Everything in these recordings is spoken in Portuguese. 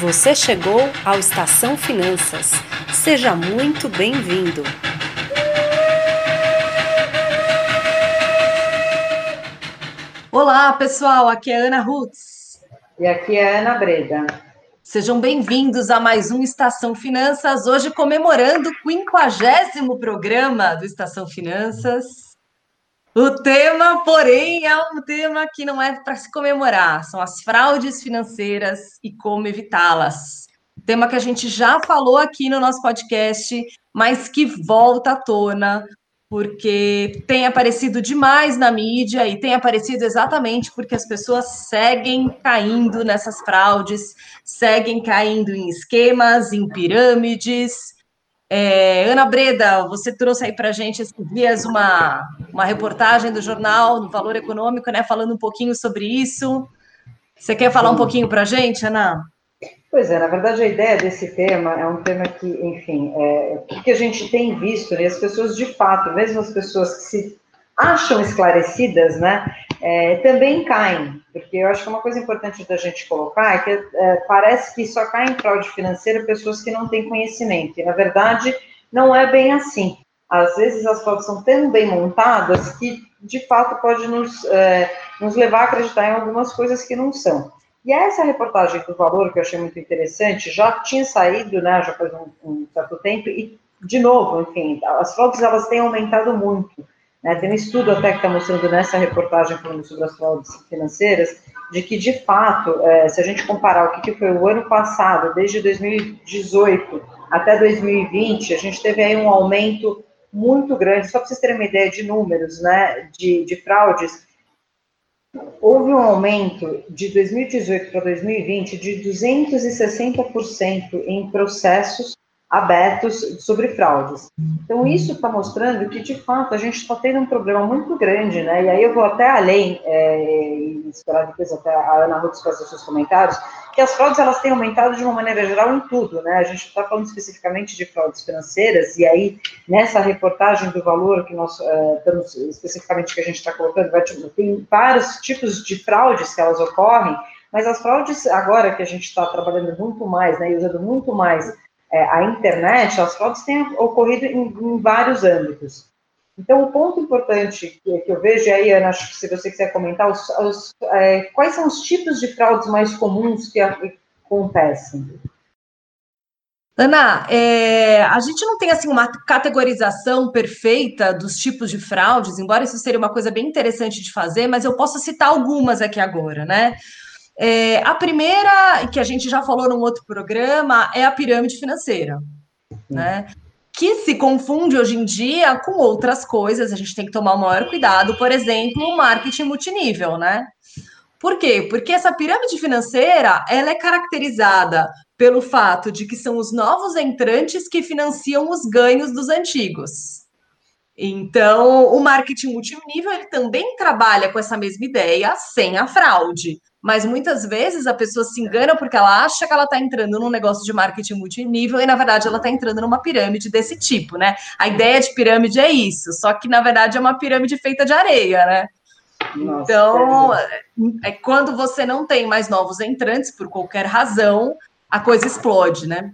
Você chegou ao Estação Finanças. Seja muito bem-vindo. Olá, pessoal. Aqui é Ana Rutz. E aqui é Ana Breda. Sejam bem-vindos a mais um Estação Finanças, hoje comemorando o 50 programa do Estação Finanças. O tema, porém, é um tema que não é para se comemorar, são as fraudes financeiras e como evitá-las. Tema que a gente já falou aqui no nosso podcast, mas que volta à tona, porque tem aparecido demais na mídia e tem aparecido exatamente porque as pessoas seguem caindo nessas fraudes, seguem caindo em esquemas, em pirâmides, é, Ana Breda, você trouxe aí para a gente esses dias uma, uma reportagem do jornal do Valor Econômico, né, falando um pouquinho sobre isso. Você quer falar um pouquinho para a gente, Ana? Pois é, na verdade a ideia desse tema é um tema que, enfim, é, o que a gente tem visto, né, as pessoas de fato, mesmo as pessoas que se acham esclarecidas, né, é, também caem, porque eu acho que uma coisa importante da gente colocar é que é, parece que só caem em fraude financeira pessoas que não têm conhecimento, e na verdade não é bem assim. Às vezes as fraudes são tão bem montadas que de fato pode nos, é, nos levar a acreditar em algumas coisas que não são. E essa reportagem do Valor, que eu achei muito interessante, já tinha saído, né, já faz um, um certo tempo, e, de novo, enfim, as fraudes, elas têm aumentado muito. Né? Tem um estudo até que está mostrando nessa reportagem falando sobre as fraudes financeiras, de que, de fato, é, se a gente comparar o que, que foi o ano passado, desde 2018 até 2020, a gente teve aí um aumento muito grande, só para vocês terem uma ideia de números, né, de, de fraudes, houve um aumento de 2018 para 2020 de 260% em processos abertos sobre fraudes. Então, isso está mostrando que, de fato, a gente está tendo um problema muito grande, né? E aí eu vou até além, é, e esperar depois até a Ana Ruth fazer seus comentários, que as fraudes, elas têm aumentado de uma maneira geral em tudo, né? A gente está falando especificamente de fraudes financeiras, e aí, nessa reportagem do valor que nós é, estamos, especificamente que a gente está colocando, vai, tem vários tipos de fraudes que elas ocorrem, mas as fraudes, agora que a gente está trabalhando muito mais, né, e usando muito mais é, a internet, as fraudes têm ocorrido em, em, vários âmbitos. Então, o ponto importante que, que, eu vejo, e aí, Ana, se você quiser comentar, os, os, é, quais são os tipos de fraudes mais comuns que acontecem? Ana, é, a gente não tem assim uma categorização perfeita dos tipos de fraudes, embora isso seria uma coisa bem interessante de fazer, mas eu posso citar algumas aqui agora, né? É, a primeira, que a gente já falou num outro programa, é a pirâmide financeira, né? Que se confunde hoje em dia com outras coisas, a gente tem que tomar o maior cuidado, por exemplo, o marketing multinível, né? Por quê? Porque essa pirâmide financeira, ela é caracterizada pelo fato de que são os novos entrantes que financiam os ganhos dos antigos. Então, o marketing multinível ele também trabalha com essa mesma ideia, sem a fraude mas muitas vezes a pessoa se engana porque ela acha que ela está entrando num negócio de marketing multinível e, na verdade, ela está entrando numa pirâmide desse tipo, né? A ideia de pirâmide é isso, só que, na verdade, é uma pirâmide feita de areia, né? Nossa, então, é quando você não tem mais novos entrantes, por qualquer razão, a coisa explode, né?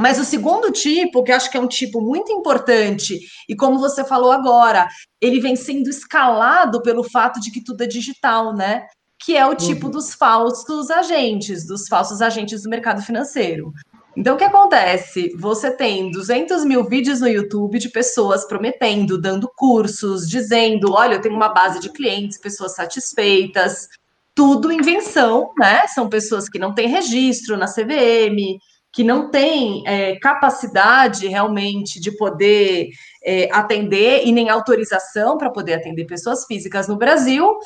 Mas o segundo tipo, que acho que é um tipo muito importante, e como você falou agora, ele vem sendo escalado pelo fato de que tudo é digital, né? que é o tipo uhum. dos falsos agentes, dos falsos agentes do mercado financeiro. Então, o que acontece? Você tem 200 mil vídeos no YouTube de pessoas prometendo, dando cursos, dizendo: olha, eu tenho uma base de clientes, pessoas satisfeitas, tudo invenção, né? São pessoas que não têm registro na CVM, que não têm é, capacidade realmente de poder é, atender e nem autorização para poder atender pessoas físicas no Brasil,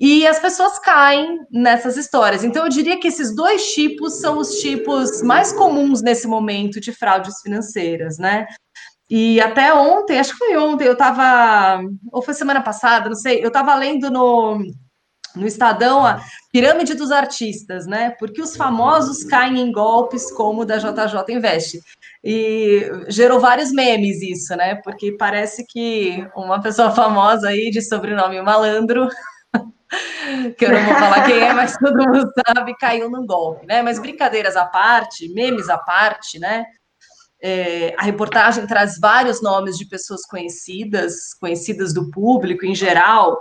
e as pessoas caem nessas histórias. Então, eu diria que esses dois tipos são os tipos mais comuns nesse momento de fraudes financeiras, né? E até ontem, acho que foi ontem, eu estava, ou foi semana passada, não sei, eu estava lendo no, no Estadão pirâmide dos artistas, né? Porque os famosos caem em golpes como o da JJ Invest. E gerou vários memes isso, né? Porque parece que uma pessoa famosa aí de sobrenome malandro que eu não vou falar quem é, mas todo mundo sabe, caiu num golpe, né? Mas brincadeiras à parte, memes à parte, né? É, a reportagem traz vários nomes de pessoas conhecidas, conhecidas do público em geral.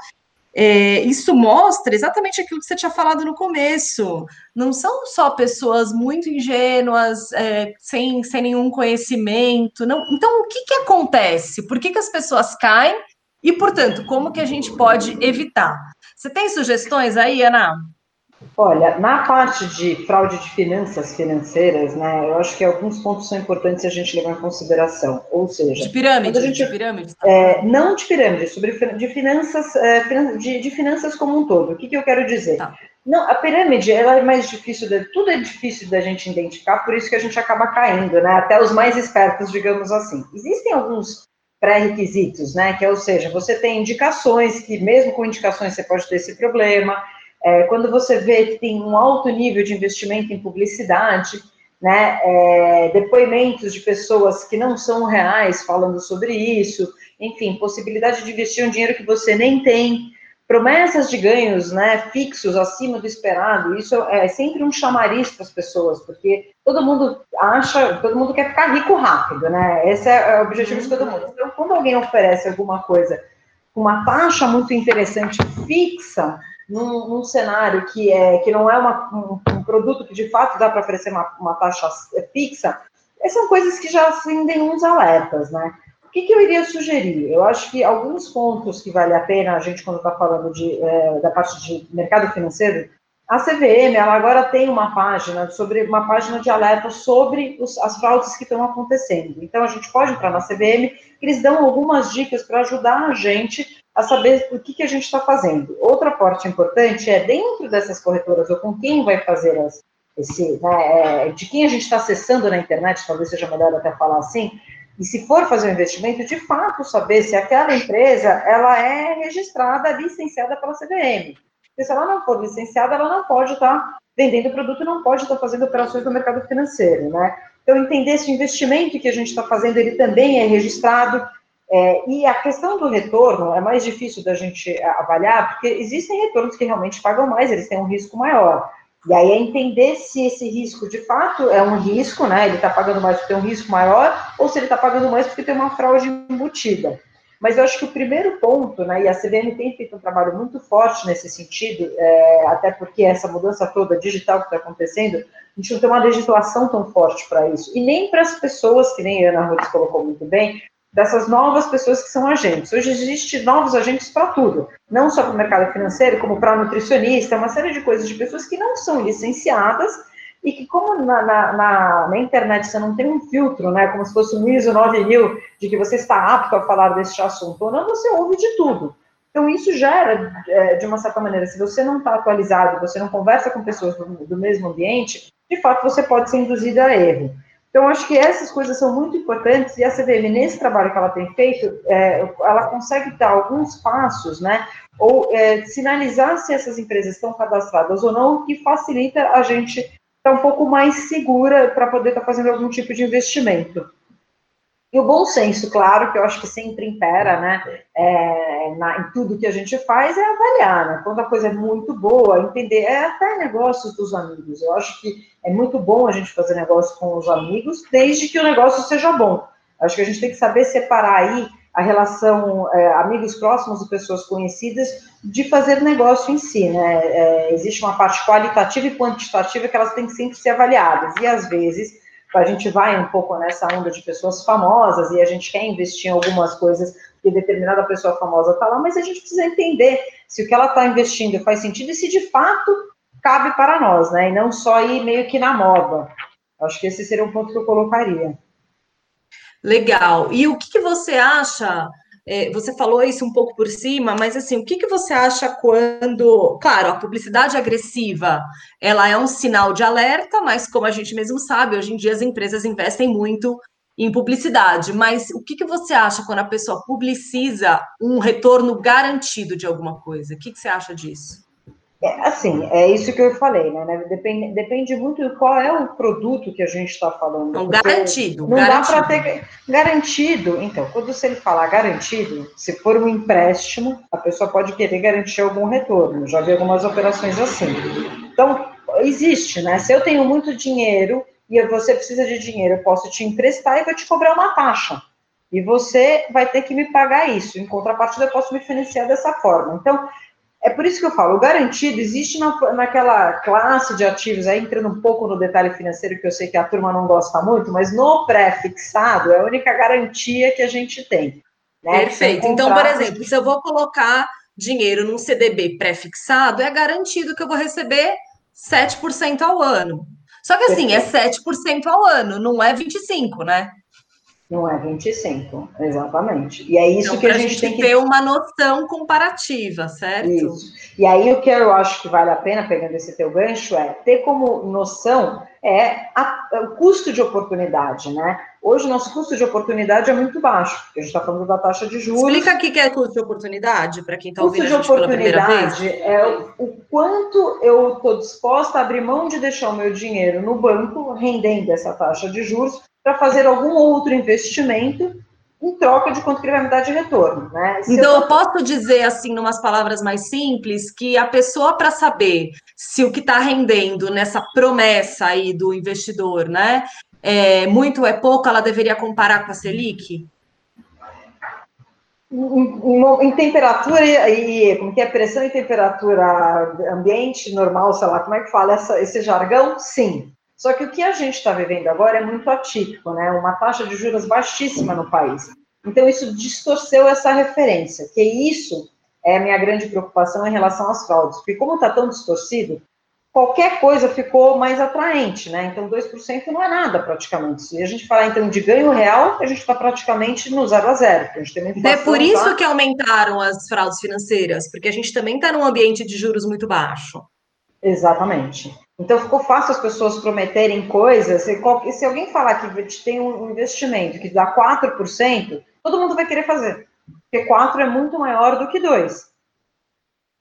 É, isso mostra exatamente aquilo que você tinha falado no começo. Não são só pessoas muito ingênuas, é, sem, sem nenhum conhecimento. Não. Então, o que, que acontece? Por que, que as pessoas caem? E, portanto, como que a gente pode evitar? Você tem sugestões aí, Ana? Olha, na parte de fraude de finanças financeiras, né, eu acho que alguns pontos são importantes a gente levar em consideração. Ou seja, de pirâmide, gente, de pirâmide. É, não de pirâmide, sobre de finanças, é, de, de, finanças como um todo. O que, que eu quero dizer? Tá. Não, a pirâmide ela é mais difícil, de, tudo é difícil da gente identificar, por isso que a gente acaba caindo, né? Até os mais espertos, digamos assim. Existem alguns pré-requisitos, né? Que é, ou seja, você tem indicações que, mesmo com indicações, você pode ter esse problema. É, quando você vê que tem um alto nível de investimento em publicidade, né? É, depoimentos de pessoas que não são reais falando sobre isso, enfim, possibilidade de investir um dinheiro que você nem tem, promessas de ganhos né, fixos acima do esperado, isso é sempre um chamariz para as pessoas, porque todo mundo acha, todo mundo quer ficar rico rápido, né? Esse é o objetivo de todo mundo. Então, quando alguém oferece alguma coisa com uma taxa muito interessante fixa, num, num cenário que, é, que não é uma, um, um, produto que de fato dá para oferecer uma, uma taxa fixa, são coisas que já acendem uns alertas, né? O que, que, eu iria sugerir? Eu acho que alguns pontos que vale a pena a gente, quando está falando de, é, da parte de mercado financeiro, a CVM, ela agora tem uma página sobre uma página de alerta sobre os, as fraudes que estão acontecendo. Então a gente pode entrar na CVM, eles dão algumas dicas para ajudar a gente a saber o que, que a gente está fazendo. Outra parte importante é dentro dessas corretoras ou com quem vai fazer as, esse, né, é, de quem a gente está acessando na internet, talvez seja melhor até falar assim. E se for fazer um investimento, de fato saber se aquela empresa ela é registrada, licenciada pela CVM. Porque se ela não for licenciada, ela não pode estar tá vendendo produto, não pode estar tá fazendo operações no mercado financeiro, né? Então, entender se o investimento que a gente está fazendo, ele também é registrado. É, e a questão do retorno é mais difícil da gente é, avaliar, porque existem retornos que realmente pagam mais, eles têm um risco maior. E aí é entender se esse risco de fato é um risco, né? Ele está pagando mais porque tem um risco maior, ou se ele está pagando mais porque tem uma fraude embutida. Mas eu acho que o primeiro ponto, né, e a CVM tem feito um trabalho muito forte nesse sentido, é, até porque essa mudança toda digital que está acontecendo, a gente não tem uma legislação tão forte para isso. E nem para as pessoas, que nem a Ana Ruiz colocou muito bem, dessas novas pessoas que são agentes. Hoje existem novos agentes para tudo, não só para o mercado financeiro, como para nutricionista, uma série de coisas de pessoas que não são licenciadas e que como na, na, na, na, internet você não tem um filtro, né, como se fosse um ISO 9000, de que você está apto a falar deste assunto ou não, você ouve de tudo. Então, isso gera, é, de uma certa maneira, se você não está atualizado, você não conversa com pessoas do, do, mesmo ambiente, de fato, você pode ser induzido a erro. Então, acho que essas coisas são muito importantes e a CVM, nesse trabalho que ela tem feito, é, ela consegue dar alguns passos, né, ou é, sinalizar se essas empresas estão cadastradas ou não, que facilita a gente está um pouco mais segura para poder estar tá fazendo algum tipo de investimento. E o bom senso, claro, que eu acho que sempre impera, né, é, na, em tudo que a gente faz, é avaliar, né, quando a coisa é muito boa, entender, é até negócios dos amigos, eu acho que é muito bom a gente fazer negócio com os amigos, desde que o negócio seja bom. Acho que a gente tem que saber separar aí a relação é, amigos próximos e pessoas conhecidas de fazer negócio em si, né? É, existe uma parte qualitativa e quantitativa que elas têm que sempre ser avaliadas e às vezes a gente vai um pouco nessa onda de pessoas famosas e a gente quer investir em algumas coisas que determinada pessoa famosa está lá, mas a gente precisa entender se o que ela está investindo faz sentido e se de fato cabe para nós, né? E não só ir meio que na moda. Acho que esse seria um ponto que eu colocaria. Legal. E o que, que você acha? É, você falou isso um pouco por cima, mas assim, o que, que você acha quando, claro, a publicidade agressiva, ela é um sinal de alerta, mas como a gente mesmo sabe, hoje em dia as empresas investem muito em publicidade. Mas o que, que você acha quando a pessoa publiciza um retorno garantido de alguma coisa? O que, que você acha disso? É, assim, é isso que eu falei, né? Depende, depende muito de qual é o produto que a gente está falando. Não, garantido. Não garantido. dá para ter garantido. Então, quando você falar garantido, se for um empréstimo, a pessoa pode querer garantir algum retorno. Já vi algumas operações assim. Então, existe, né? Se eu tenho muito dinheiro e você precisa de dinheiro, eu posso te emprestar e vou te cobrar uma taxa. E você vai ter que me pagar isso. Em contrapartida, eu posso me financiar dessa forma. Então, é por isso que eu falo, o garantido existe na, naquela classe de ativos, aí entrando um pouco no detalhe financeiro, que eu sei que a turma não gosta muito, mas no pré-fixado é a única garantia que a gente tem. Né? Perfeito. Então, por exemplo, se eu vou colocar dinheiro num CDB pré-fixado, é garantido que eu vou receber 7% ao ano. Só que assim, é 7% ao ano, não é 25%, né? Não é 25, exatamente. E é isso então, que a gente, gente tem que ter uma noção comparativa, certo? Isso. E aí o que eu acho que vale a pena, pegando esse teu gancho, é ter como noção é a, o custo de oportunidade, né? Hoje o nosso custo de oportunidade é muito baixo, porque a gente está falando da taxa de juros. Explica aqui que é custo de oportunidade para quem está ouvindo a gente pela primeira vez. é o, o quanto eu estou disposta a abrir mão de deixar o meu dinheiro no banco rendendo essa taxa de juros para fazer algum outro investimento em troca de quanto que ele vai me dar de retorno, né? Se então, eu... eu posso dizer, assim, umas palavras mais simples, que a pessoa, para saber se o que está rendendo nessa promessa aí do investidor, né, é muito ou é pouco, ela deveria comparar com a Selic? Em, em, em, temperatura e, como que é pressão e temperatura ambiente normal, sei lá, como é que fala essa, esse jargão? Sim. Só que o que a gente está vivendo agora é muito atípico, né? Uma taxa de juros baixíssima no país. Então, isso distorceu essa referência, que isso é a minha grande preocupação em relação às fraudes. Porque como está tão distorcido, qualquer coisa ficou mais atraente, né? Então, 2% não é nada praticamente. Se a gente falar, então, de ganho real, a gente está praticamente no zero a zero. A gente tem é por isso tá? que aumentaram as fraudes financeiras, porque a gente também está num ambiente de juros muito baixo. Exatamente. Então ficou fácil as pessoas prometerem coisas. E se alguém falar que tem um investimento que dá 4%, todo mundo vai querer fazer. Porque 4 é muito maior do que 2.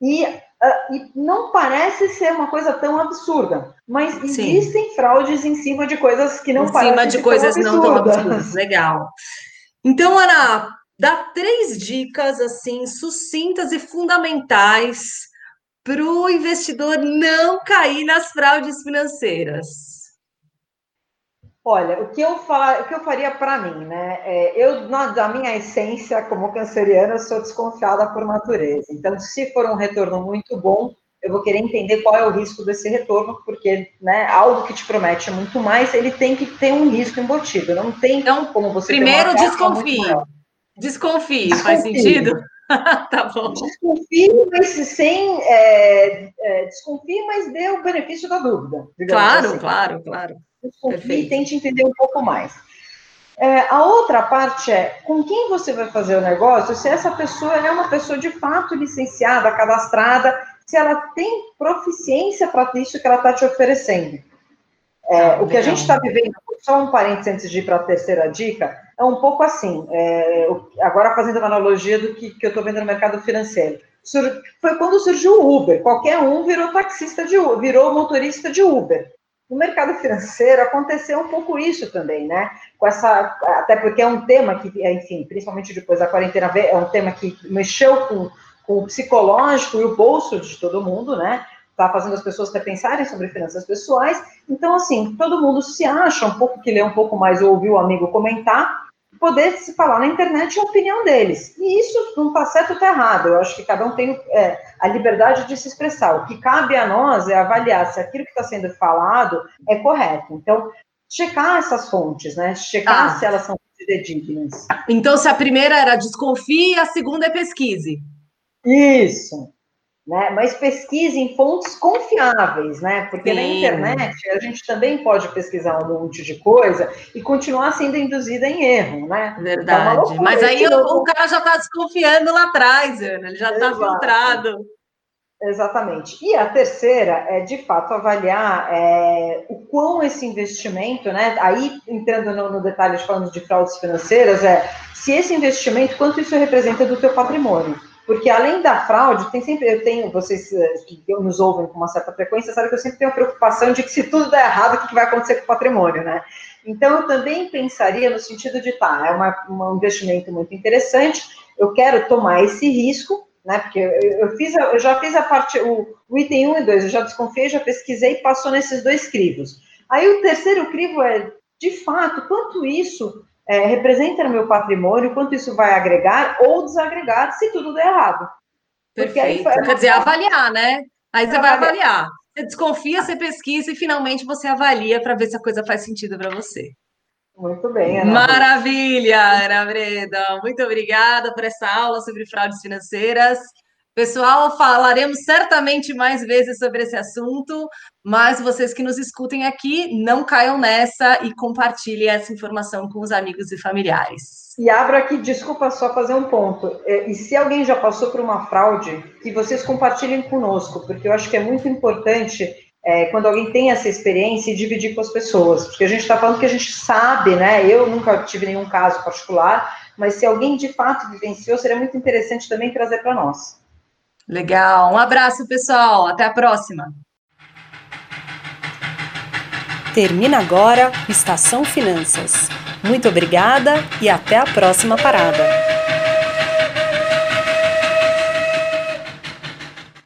E, uh, e não parece ser uma coisa tão absurda. Mas existem Sim. fraudes em cima de coisas que não em parecem. Em cima de coisas tão não tão absurdas. Legal. Então, Ana, dá três dicas assim sucintas e fundamentais para o investidor não cair nas fraudes financeiras? Olha, o que eu, fa... o que eu faria para mim, né? É, eu, na, da minha essência, como canceriana, sou desconfiada por natureza. Então, se for um retorno muito bom, eu vou querer entender qual é o risco desse retorno, porque né, algo que te promete muito mais, ele tem que ter um risco embutido. Não tem então, como você. Primeiro, desconfie. Desconfie, faz sentido? tá bom. Desconfie, mas sem. É, é, desconfie, mas dê o benefício da dúvida. Claro, assim. claro, claro. Desconfie e tente entender um pouco mais. É, a outra parte é com quem você vai fazer o negócio, se essa pessoa é uma pessoa de fato licenciada, cadastrada, se ela tem proficiência para isso que ela está te oferecendo. É, ah, o que a gente está vivendo, só um parênteses antes de ir para a terceira dica, é um pouco assim, é, agora fazendo uma analogia do que, que eu estou vendo no mercado financeiro. Sur, foi quando surgiu o Uber, qualquer um virou taxista de virou motorista de Uber. No mercado financeiro aconteceu um pouco isso também, né? Com essa, até porque é um tema que, enfim, principalmente depois da quarentena, é um tema que mexeu com, com o psicológico e o bolso de todo mundo, né? Está fazendo as pessoas repensarem sobre finanças pessoais. Então, assim, todo mundo se acha um pouco que lê um pouco mais ou ouviu o amigo comentar, poder se falar na internet a opinião deles. E isso não está certo ou está errado. Eu acho que cada um tem é, a liberdade de se expressar. O que cabe a nós é avaliar se aquilo que está sendo falado é correto. Então, checar essas fontes, né? Checar ah. se elas são fidedignas. Então, se a primeira era desconfie, a segunda é pesquise. Isso né? Mas pesquise em fontes confiáveis, né? Porque Sim. na internet a gente também pode pesquisar um monte de coisa e continuar sendo induzida em erro, né? Verdade. É Mas aí o, o, cara já está desconfiando lá atrás, Ana, ele já está filtrado. Exatamente. E a terceira é, de fato, avaliar é, o quão esse investimento, né? Aí, entrando no, no detalhe falando de fraudes financeiras, é se esse investimento, quanto isso representa do teu patrimônio. Porque além da fraude, tem sempre, eu tenho, vocês eh, que nos ouvem com uma certa frequência, sabem que eu sempre tenho a preocupação de que se tudo der errado, o que vai acontecer com o patrimônio, né? Então, eu também pensaria no sentido de, tá, é uma, um investimento muito interessante, eu quero tomar esse risco, né? Porque eu, fiz, eu já fiz a parte, o, o, item 1 e 2, eu já desconfiei, já pesquisei, passou nesses dois crivos. Aí o terceiro crivo é, de fato, quanto isso é, representa no meu patrimônio, quanto isso vai agregar ou desagregar se tudo der errado. Perfeito. Aí, Quer dizer, avaliar, né? Aí você vai avaliar. Você desconfia, você pesquisa e finalmente você avalia para ver se a coisa faz sentido para você. Muito bem, Ana. Maravilha, Ana Breda. Muito obrigada por essa aula sobre fraudes financeiras. Pessoal, falaremos certamente mais vezes sobre esse assunto, mas vocês que nos escutem aqui, não caiam nessa e compartilhem essa informação com os amigos e familiares. E abro aqui, desculpa só fazer um ponto. É, e se alguém já passou por uma fraude, que vocês compartilhem conosco, porque eu acho que é muito importante é, quando alguém tem essa experiência e dividir com as pessoas, porque a gente está falando que a gente sabe, né? Eu nunca tive nenhum caso particular, mas se alguém de fato vivenciou, seria muito interessante também trazer para nós. Legal. Um abraço, pessoal. Até a próxima. Termina agora Estação Finanças. Muito obrigada e até a próxima parada.